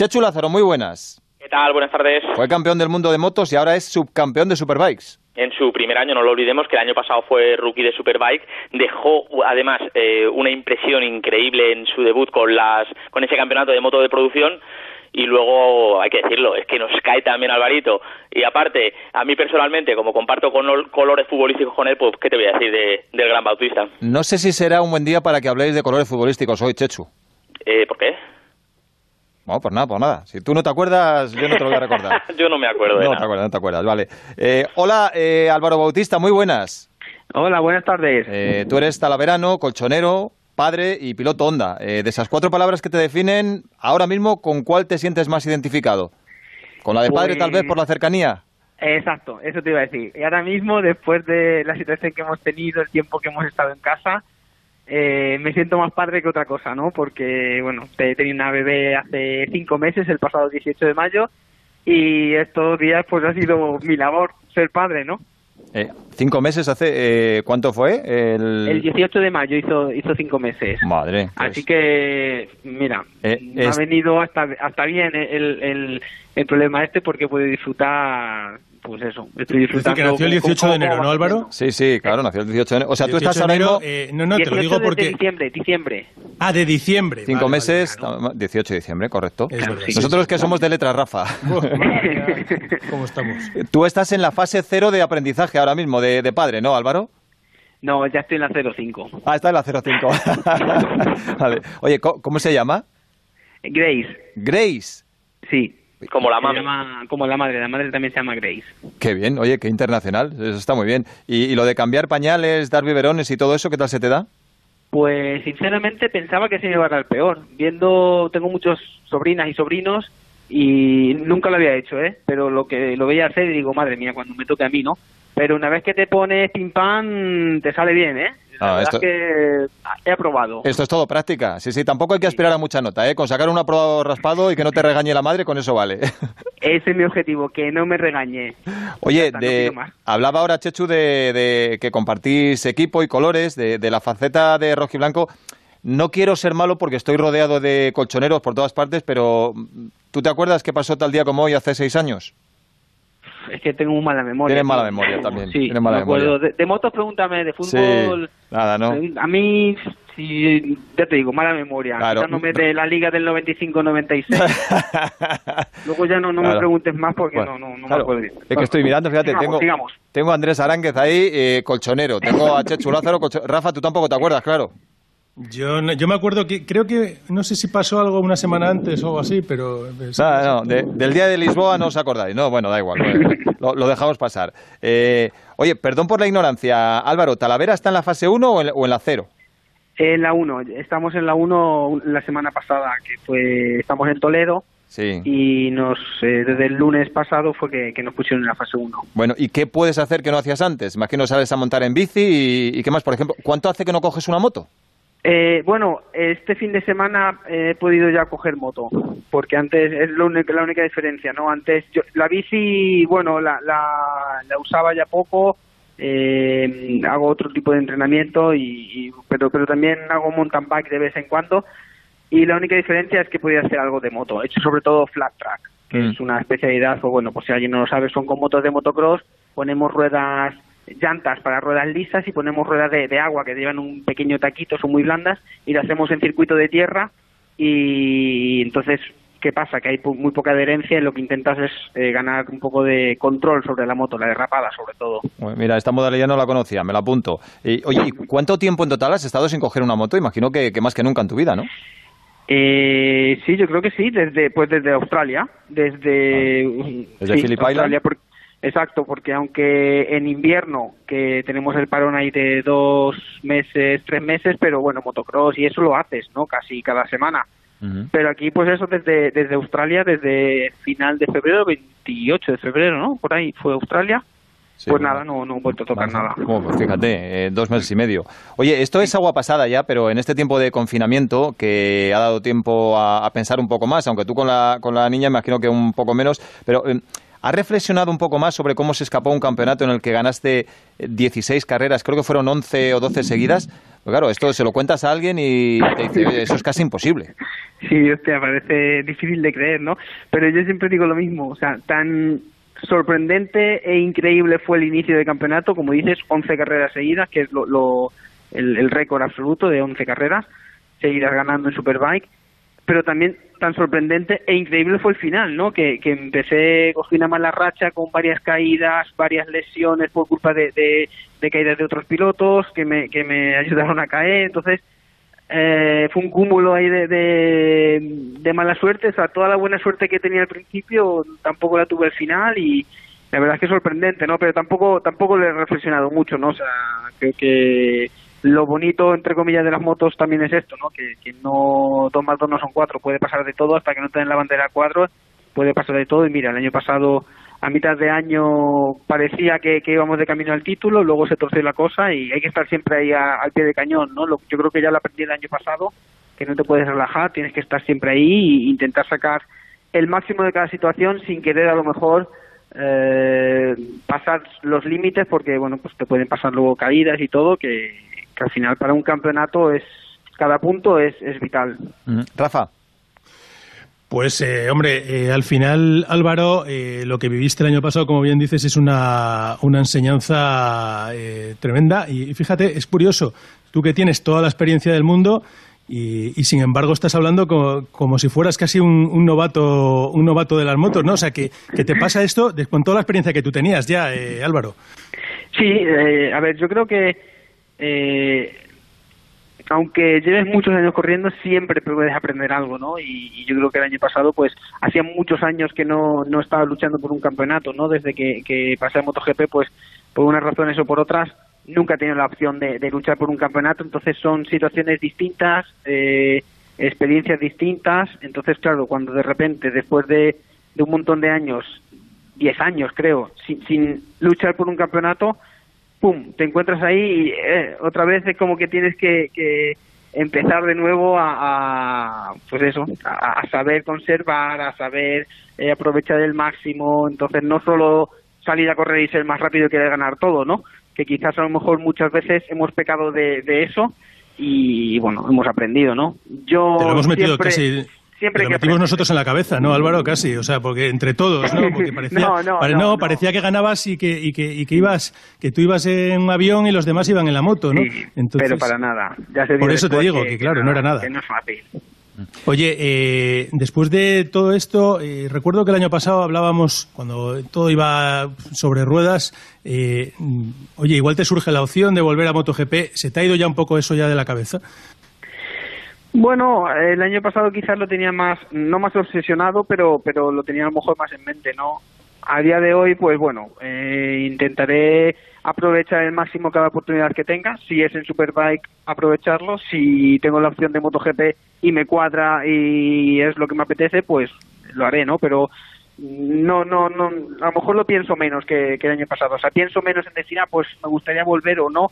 Chechu Lázaro, muy buenas. ¿Qué tal? Buenas tardes. Fue campeón del mundo de motos y ahora es subcampeón de Superbikes. En su primer año, no lo olvidemos, que el año pasado fue rookie de Superbike, dejó además eh, una impresión increíble en su debut con, las, con ese campeonato de moto de producción y luego hay que decirlo, es que nos cae también Alvarito. Y aparte, a mí personalmente, como comparto con colores futbolísticos con él, pues ¿qué te voy a decir de, del Gran Bautista? No sé si será un buen día para que habléis de colores futbolísticos hoy, Chechu. Eh, ¿Por qué? No, pues nada, pues nada. Si tú no te acuerdas, yo no te lo voy a recordar. yo no me acuerdo. no te acuerdas, no te acuerdas, vale. Eh, hola, eh, Álvaro Bautista, muy buenas. Hola, buenas tardes. Eh, tú eres talaverano, colchonero, padre y piloto Honda. de esas cuatro palabras que te definen, ahora mismo, ¿con cuál te sientes más identificado? ¿Con la de padre tal vez por la cercanía? Exacto, eso te iba a decir. Y ahora mismo, después de la situación que hemos tenido, el tiempo que hemos estado en casa, eh, me siento más padre que otra cosa, ¿no? Porque, bueno, he tenido una bebé hace cinco meses, el pasado 18 de mayo, y estos días pues ha sido mi labor ser padre, ¿no? Eh, ¿Cinco meses hace? Eh, ¿Cuánto fue? El... 18 de mayo hizo, hizo cinco meses. Madre. Pues. Así que, mira, me ha venido hasta, hasta bien el, el, el problema este porque puede disfrutar pues eso, estoy disfrutando. que nació el 18 de enero, ¿no, Álvaro? Sí, sí, claro, nació el 18 de enero. O sea, tú estás ahora mismo... Eh, no, no, te lo digo porque... De diciembre, diciembre. Ah, de diciembre. Cinco meses, 18 de diciembre, correcto. Nosotros que somos de letra, Rafa. ¿Cómo estamos? Tú estás en la fase cero de aprendizaje ahora mismo, de, de padre, ¿no, Álvaro? No, ya estoy en la 05. Ah, está en la 05. vale. Oye, ¿cómo se llama? Grace. Grace. Sí. Como la madre. como la madre, la madre también se llama Grace. Qué bien, oye, qué internacional, eso está muy bien. ¿Y, lo de cambiar pañales, dar biberones y todo eso, qué tal se te da? Pues sinceramente pensaba que se me iba a dar peor. Viendo, tengo muchos sobrinas y sobrinos y nunca lo había hecho, ¿eh? Pero lo que lo veía hacer y digo, madre mía, cuando me toque a mí, ¿no? Pero una vez que te pones pim pam, te sale bien, ¿eh? Ah, esto... que he aprobado. Esto es todo práctica. Sí, sí, tampoco hay que aspirar a mucha nota, ¿eh? Con sacar un aprobado raspado y que no te regañe la madre, con eso vale. Ese es mi objetivo, que no me regañe. Oye, de... hablaba ahora Chechu de, que compartís equipo y colores, de, de la faceta de rojiblanco. No quiero ser malo porque estoy rodeado de colchoneros por todas partes, pero ¿tú te acuerdas qué pasó tal día como hoy hace seis años? Es que tengo muy mala memoria. Tienes mala memoria también. Sí, mala me acuerdo. De, motos pregúntame, de fútbol... nada, ¿no? A mí, sí, ya te digo, mala memoria. Claro. de la liga del 95-96. Luego ya no, no me preguntes más porque no, no, no me acuerdo. Es que estoy mirando, fíjate, tengo, tengo a Andrés Aránguez ahí, eh, colchonero. Tengo a Chechu Lázaro, Rafa, tú tampoco te acuerdas, claro. Yo, yo me acuerdo que creo que no sé si pasó algo una semana antes o algo así, pero no, del día de Lisboa no os acordáis, no, bueno, da igual, lo, dejamos pasar. Eh, oye, perdón por la ignorancia, Álvaro, ¿Talavera está en la fase 1 o en, la 0? En la 1, estamos en la 1 la semana pasada, que fue estamos en Toledo. Sí. Y nos, eh, desde el lunes pasado fue que, nos pusieron en la fase 1. Bueno, ¿y qué puedes hacer que no hacías antes? Imagino sabes a montar en bici y, y qué más, por ejemplo, ¿cuánto hace que no coges una moto? Eh, bueno, este fin de semana he podido ya coger moto, porque antes es la única diferencia, ¿no? Antes yo, la bici, bueno, la, la, usaba ya poco, eh, hago otro tipo de entrenamiento, y, pero, pero también hago mountain bike de vez en cuando, y la única diferencia es que podía hacer algo de moto, he hecho sobre todo flat track, que mm. es una especialidad, o bueno, pues si alguien no lo sabe, son con motos de motocross, ponemos ruedas llantas para ruedas lisas y ponemos ruedas de, agua que llevan un pequeño taquito, son muy blandas, y las hacemos en circuito de tierra y entonces ¿qué pasa? Que hay muy poca adherencia y lo que intentas es eh, ganar un poco de control sobre la moto, la derrapada sobre todo. mira, esta modalidad no la conocía, me la apunto. Y, oye, ¿cuánto tiempo en total has estado sin coger una moto? Imagino que, más que nunca en tu vida, ¿no? Eh, sí, yo creo que sí, desde pues desde Australia, desde, ah, desde Australia, Exacto, porque aunque en invierno, que tenemos el parón ahí de dos meses, tres meses, pero bueno, motocross y eso lo haces, ¿no? Casi cada semana. Pero aquí, pues eso desde, desde Australia, desde final de febrero, 28 de febrero, ¿no? Por ahí fue Australia. pues nada, no, no he vuelto a tocar nada. Pues fíjate, eh, dos meses y medio. Oye, esto es agua pasada ya, pero en este tiempo de confinamiento, que ha dado tiempo a, pensar un poco más, aunque tú con la, con la niña imagino que un poco menos, pero... Eh, ¿Has reflexionado un poco más sobre cómo se escapó un campeonato en el que ganaste 16 carreras, creo que fueron 11 o 12 seguidas? Pues claro, esto se lo cuentas a alguien y te dice, eso es casi imposible. Sí, hostia, parece difícil de creer, ¿no? Pero yo siempre digo lo mismo, o sea, tan sorprendente e increíble fue el inicio del campeonato, como dices, 11 carreras seguidas, que es lo el, récord absoluto de 11 carreras seguidas ganando en Superbike, pero también tan sorprendente e increíble fue el final, ¿no? Que, que empecé, cogí una mala racha con varias caídas, varias lesiones por culpa de, de, de caídas de otros pilotos que me, que me ayudaron a caer, entonces eh, fue un cúmulo ahí de, de, mala suerte, o sea, toda la buena suerte que tenía al principio tampoco la tuve al final y la verdad es que es sorprendente, ¿no? Pero tampoco tampoco le he reflexionado mucho, ¿no? O sea, creo que lo bonito, entre comillas, de las motos también es esto, ¿no? Que, que no dos más dos no son cuatro, puede pasar de todo hasta que no te den la bandera cuatro, puede pasar de todo y mira, el año pasado a mitad de año parecía que, íbamos de camino al título, luego se torció la cosa y hay que estar siempre ahí al pie de cañón, ¿no? yo creo que ya lo aprendí el año pasado, que no te puedes relajar, tienes que estar siempre ahí e intentar sacar el máximo de cada situación sin querer a lo mejor eh, pasar los límites porque, bueno, pues te pueden pasar luego caídas y todo, que, que al final para un campeonato es cada punto es, es vital. Rafa. Pues, eh, hombre, eh, al final, Álvaro, eh, lo que viviste el año pasado, como bien dices, es una, una enseñanza tremenda. Y fíjate, es curioso, tú que tienes toda la experiencia del mundo y, sin embargo estás hablando como, si fueras casi un, novato un novato de las motos, ¿no? O sea, que, que te pasa esto con toda la experiencia que tú tenías ya, Álvaro. Sí, a ver, yo creo que aunque lleves muchos años corriendo, siempre puedes aprender algo, ¿no? Y, yo creo que el año pasado, pues, hacía muchos años que no, no estaba luchando por un campeonato, ¿no? Desde que, que pasé a MotoGP, pues, por unas razones o por otras, nunca he tenido la opción de, luchar por un campeonato, entonces son situaciones distintas, eh, experiencias distintas, entonces, claro, cuando de repente, después de, de un montón de años, 10 años creo, sin, sin luchar por un campeonato, pum, te encuentras ahí y eh, otra vez es como que tienes que, empezar de nuevo a, pues eso, a, saber conservar, a saber eh, aprovechar el máximo, entonces no solo salir a correr y ser más rápido que ganar todo, ¿no? Que quizás a lo mejor muchas veces hemos pecado de, de eso y bueno, hemos aprendido, ¿no? Yo Te lo hemos metido casi Siempre lo metimos nosotros en la cabeza, ¿no, Álvaro? Casi, o sea, porque entre todos, ¿no? Porque parecía, no, parecía que ganabas y que, y que, y que ibas, que tú ibas en un avión y los demás iban en la moto, ¿no? pero para nada. por eso te digo que, claro, no era nada. Que no es fácil. Oye, eh, después de todo esto, eh, recuerdo que el año pasado hablábamos, cuando todo iba sobre ruedas, eh, oye, igual te surge la opción de volver a MotoGP, ¿se te ha ido ya un poco eso ya de la cabeza? Bueno, el año pasado quizás lo tenía más, no más obsesionado, pero, pero lo tenía a lo mejor más en mente, ¿no? A día de hoy, pues bueno, eh, intentaré aprovechar el máximo cada oportunidad que tenga. Si es en Superbike, aprovecharlo. Si tengo la opción de MotoGP y me cuadra y es lo que me apetece, pues lo haré, ¿no? Pero no, no, no, a lo mejor lo pienso menos que, que el año pasado. O sea, pienso menos en decir, ah, pues me gustaría volver o no,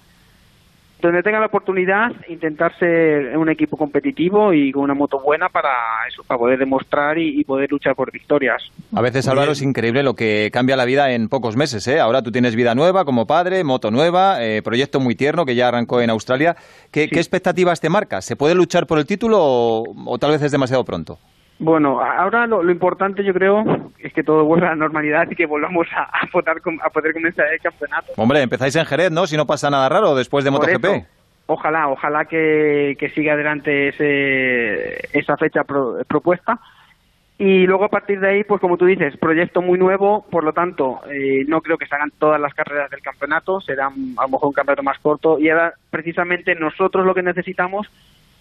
donde tenga la oportunidad, intentar ser un equipo competitivo y con una moto buena para eso, para poder demostrar y, poder luchar por victorias. A veces, Álvaro, es increíble lo que cambia la vida en pocos meses. ¿eh? Ahora tú tienes vida nueva como padre, moto nueva, eh, proyecto muy tierno que ya arrancó en Australia. ¿Qué, expectativas te marcas? ¿Se puede luchar por el título o tal vez es demasiado pronto? Bueno, ahora lo, importante yo creo es que todo vuelva a la normalidad y que volvamos a, a, poder, a poder comenzar el campeonato. Hombre, empezáis en Jerez, ¿no? Si no pasa nada raro después de MotoGP. ojalá, ojalá que, siga adelante ese, esa fecha propuesta. Y luego a partir de ahí, pues como tú dices, proyecto muy nuevo, por lo tanto, eh, no creo que se hagan todas las carreras del campeonato, será a lo mejor un campeonato más corto. Y ahora, precisamente, nosotros lo que necesitamos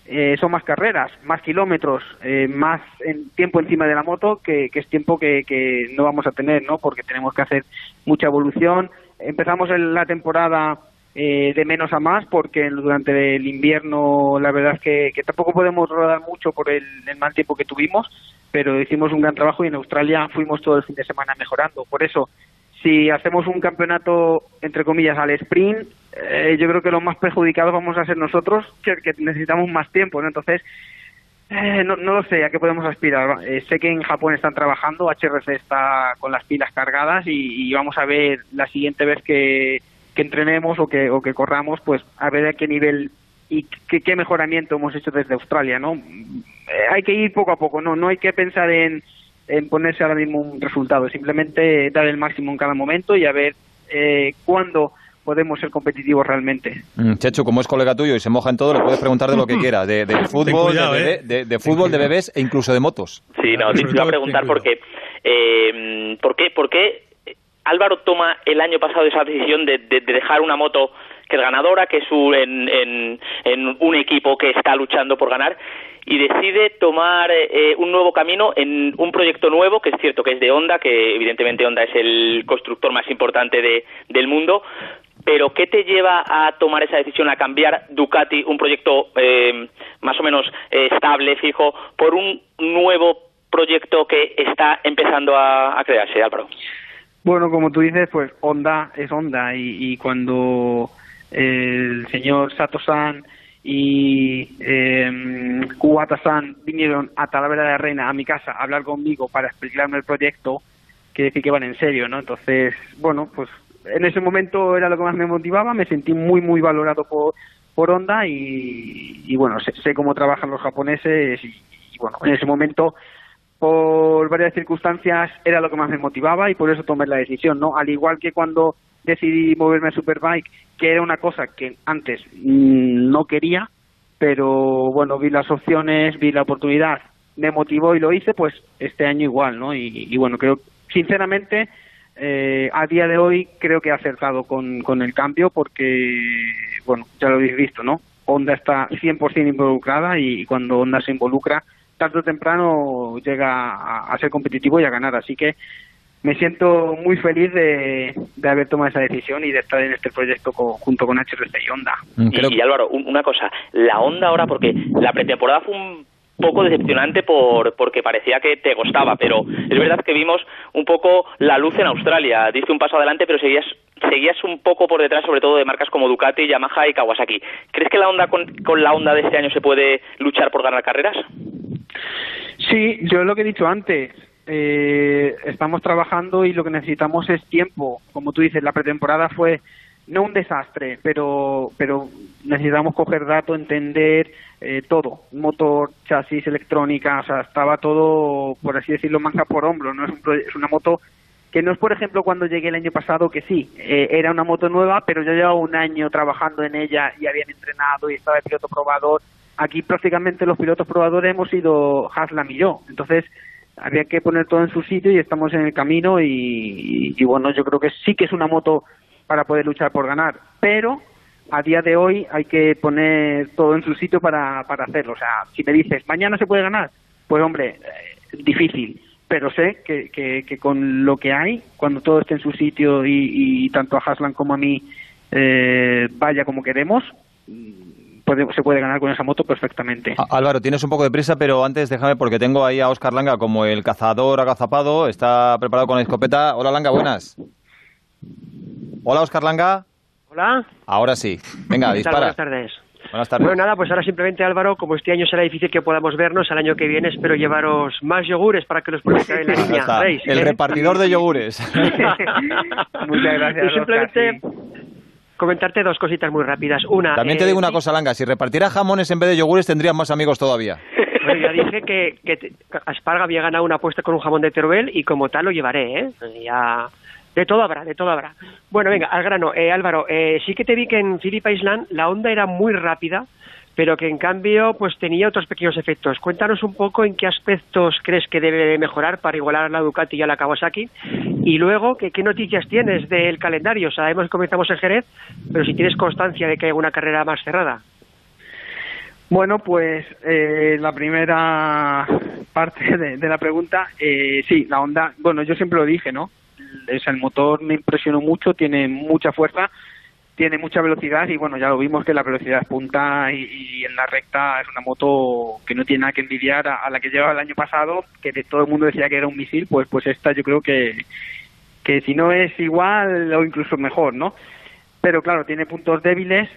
eh, son más carreras, más kilómetros, eh, más en, tiempo encima de la moto, que, es tiempo que, que, no vamos a tener, ¿no? Porque tenemos que hacer mucha evolución. Empezamos la temporada eh, de menos a más, porque durante el invierno la verdad es que, tampoco podemos rodar mucho por el, mal tiempo que tuvimos, pero hicimos un gran trabajo y en Australia fuimos todo el fin de semana mejorando. Por eso, si hacemos un campeonato, entre comillas, al sprint, eh, yo creo que los más perjudicados vamos a ser nosotros, que, necesitamos más tiempo, ¿no? Entonces, eh, no, no, lo sé, ¿a qué podemos aspirar? Eh, sé que en Japón están trabajando, HRC está con las pilas cargadas y, vamos a ver la siguiente vez que, entrenemos o que, o que corramos, pues a ver a qué nivel y qué, qué mejoramiento hemos hecho desde Australia, ¿no? eh, hay que ir poco a poco, no, no hay que pensar en, en ponerse ahora mismo un resultado, simplemente dar el máximo en cada momento y a ver eh, cuándo podemos ser competitivos realmente. Mm, Chechu, como es colega tuyo y se moja en todo, le puedes preguntar de lo que quiera, de, de fútbol, cuidado, de, bebé- eh. de- de fútbol, de bebés e incluso de motos. Sí, no, te iba a preguntar porque, eh, ¿por qué, por qué Álvaro toma el año pasado esa decisión de, de- de dejar una moto que es ganadora, que es un- en, en- en un equipo que está luchando por ganar, y decide tomar eh, un nuevo camino en un proyecto nuevo, que es cierto que es de Honda, que evidentemente Honda es el constructor más importante de- del mundo, pero ¿qué te lleva a tomar esa decisión, a cambiar Ducati, un proyecto eh, más o menos eh, estable, fijo, por un nuevo proyecto que está empezando a, a crearse, Álvaro? Bueno, como tú dices, pues Honda es Honda y, y cuando el señor Sato-san y eh, Kuwata-san vinieron a Talavera de la Reina, a mi casa, a hablar conmigo para explicarme el proyecto, que decir que van en serio, ¿no? Entonces, bueno, pues en ese momento era lo que más me motivaba, me sentí muy, muy valorado por, por Honda y, y bueno, sé, sé cómo trabajan los japoneses y, y bueno, en ese momento por varias circunstancias era lo que más me motivaba y por eso tomé la decisión, ¿no? Al igual que cuando decidí moverme a Superbike, que era una cosa que antes mm, no quería, pero bueno, vi las opciones, vi la oportunidad, me motivó y lo hice, pues este año igual, ¿no? Y, y bueno, creo, sinceramente, eh, a día de hoy creo que he acertado con, el cambio porque, bueno, ya lo habéis visto, ¿no? Honda está 100% involucrada y cuando Honda se involucra, tarde o temprano llega a ser competitivo y a ganar. Así que me siento muy feliz de, de haber tomado esa decisión y de estar en este proyecto co- junto con HRC y Honda. Mm, y, Álvaro, un- una cosa, la Honda ahora, porque la pretemporada fue un poco decepcionante por porque parecía que te costaba, pero es verdad que vimos un poco la luz en Australia, diste un paso adelante, pero seguías seguías un poco por detrás, sobre todo de marcas como Ducati, Yamaha y Kawasaki. ¿Crees que la Honda con, con la Honda de este año se puede luchar por ganar carreras? Sí, yo lo que he dicho antes, eh, estamos trabajando y lo que necesitamos es tiempo. Como tú dices, la pretemporada fue no un desastre, pero pero necesitamos coger datos, entender eh, todo, motor, chasis, electrónica, o sea, estaba todo, por así decirlo, manga por hombro. No es, un es una moto que no es, por ejemplo, cuando llegué el año pasado, que sí, eh, era una moto nueva, pero yo llevaba un año trabajando en ella y habían entrenado y estaba de piloto probador. Aquí prácticamente los pilotos probadores hemos sido Haslam y yo. Entonces, había que poner todo en su sitio y estamos en el camino y, y- bueno, yo creo que sí que es una moto para poder luchar por ganar, pero a día de hoy hay que poner todo en su sitio para, para hacerlo. O sea, si me dices, mañana se puede ganar, pues hombre, eh, difícil, pero sé que, que, con lo que hay, cuando todo esté en su sitio y, y tanto a Haslan como a mí eh, vaya como queremos, puede- se puede ganar con esa moto perfectamente. Álvaro, tienes un poco de prisa, pero antes déjame porque tengo ahí a Oscar Langa como el cazador agazapado, está preparado con la escopeta. Hola Langa, buenas. Hola Oscar Langa. Hola. Ahora sí. Venga, dispara. Buenas tardes. Buenas tardes. Bueno, nada, pues ahora simplemente Álvaro, como este año será difícil que podamos vernos, al año que viene espero llevaros más yogures para que los pueda traer la niña. El ¿Eh? repartidor de yogures. Muchas gracias. Y simplemente Oscar, sí. Comentarte dos cositas muy rápidas. Una, También te eh, digo una cosa, Langa, si repartiera jamones en vez de yogures tendrías más amigos todavía. Bueno, ya dije que, que Asparga había ganado una apuesta con un jamón de Teruel y como tal lo llevaré, ¿eh? Ya... De todo habrá, de todo habrá. Bueno, venga, al grano. Eh, Álvaro, eh, sí que te vi que en Phillip Island la onda era muy rápida, pero que en cambio pues tenía otros pequeños efectos. Cuéntanos un poco en qué aspectos crees que debe mejorar para igualar a la Ducati y a la Kawasaki. Y luego, que, ¿qué noticias tienes del calendario? Sabemos que comenzamos en Jerez, pero si tienes constancia de que hay una carrera más cerrada. Bueno, pues eh, la primera parte de, de la pregunta, eh, sí, la Honda, bueno, yo siempre lo dije, ¿no? Es el motor me impresionó mucho, tiene mucha fuerza, tiene mucha velocidad y bueno, ya lo vimos que la velocidad punta y, en la recta es una moto que no tiene nada que envidiar a, la que llevaba el año pasado, que de- todo el mundo decía que era un misil, pues pues esta yo creo que que si no es igual o incluso mejor, ¿no? Pero claro, tiene puntos débiles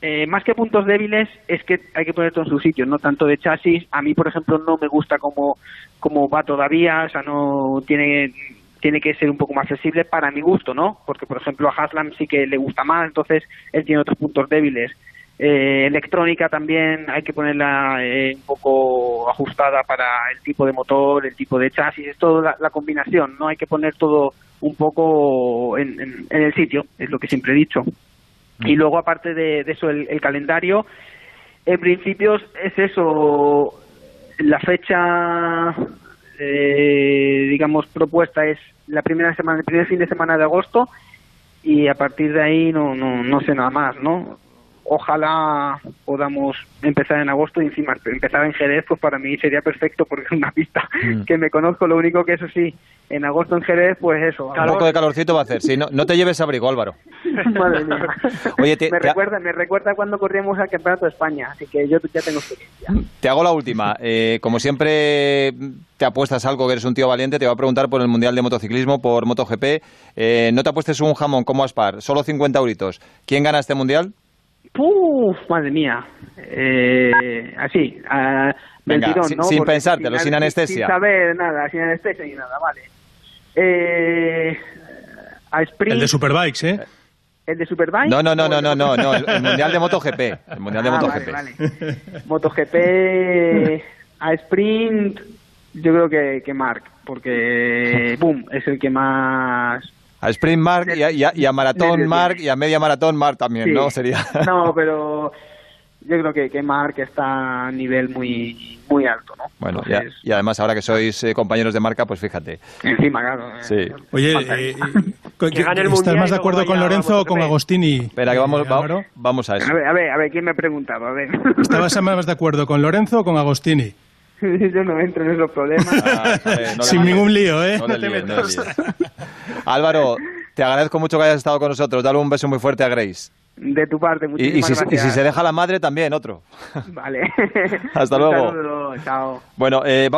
eh, más que puntos débiles es que hay que poner todo en su sitio, no tanto de chasis. A mí, por ejemplo, no me gusta como, como va todavía, o sea, no tiene tiene que ser un poco más flexible para mi gusto, ¿no? Porque, por ejemplo, a Haslam sí que le gusta más, entonces él tiene otros puntos débiles. Eh, electrónica también hay que ponerla eh, un poco ajustada para el tipo de motor, el tipo de chasis, es toda la, combinación, no hay que poner todo un poco en, el sitio, es lo que siempre he dicho. Y luego, aparte de, eso, el, calendario, en principio es eso, la fecha, eh, digamos, propuesta es la primera semana, el primer fin de semana de agosto y a partir de ahí no, no, no sé nada más, ¿no? Ojalá podamos empezar en agosto y encima empezar en Jerez, pues para mí sería perfecto porque es una pista mm. que me conozco. Lo único que eso sí, en agosto en Jerez, pues eso. Un poco de calorcito va a hacer. Si no, no te lleves abrigo, Álvaro. Madre mía. Oye, me, recuerda, me recuerda cuando corríamos al Campeonato de España, así que yo ya tengo experiencia. Te hago la última. Eh, como siempre te apuestas algo que eres un tío valiente, te voy a preguntar por el Mundial de Motociclismo, por MotoGP. Eh, no te apuestes un jamón como Aspar, solo 50 euritos. ¿Quién gana este Mundial? Uf, madre mía. Eh, así, a Venga, sin, pensártelo, sin, anestesia. Sin saber nada, sin anestesia ni nada, vale. Eh, a Sprint. El de Superbikes, ¿eh? ¿El de Superbikes? No, no, no, no, no, no, no, el, Mundial de MotoGP. El Mundial de ah, MotoGP. Vale, vale. MotoGP a Sprint, yo creo que, que Mark, porque, boom, es el que más a sprint mark y a, maratón mark y a media maratón mark también, ¿no? Sería. No, pero yo creo que, que Mark está a nivel muy muy alto, ¿no? Bueno, y además ahora que sois eh, compañeros de marca, pues fíjate. Encima, claro. Sí. Eh, Oye, eh, ¿estás más de acuerdo con Lorenzo o con Agostini? Espera, que vamos, vamos a eso. A ver, a ver, a ver, ¿quién me ha preguntado? A ver. ¿Estabas más de acuerdo con Lorenzo o con Agostini? Yo no entro en esos problemas. Ah, Sin ningún lío, ¿eh? No, te Álvaro, te agradezco mucho que hayas estado con nosotros. Dale un beso muy fuerte a Grace. De tu parte, muchísimas y, y si, gracias. Y si se deja la madre, también otro. Vale. Hasta luego. chao. Bueno, eh, vamos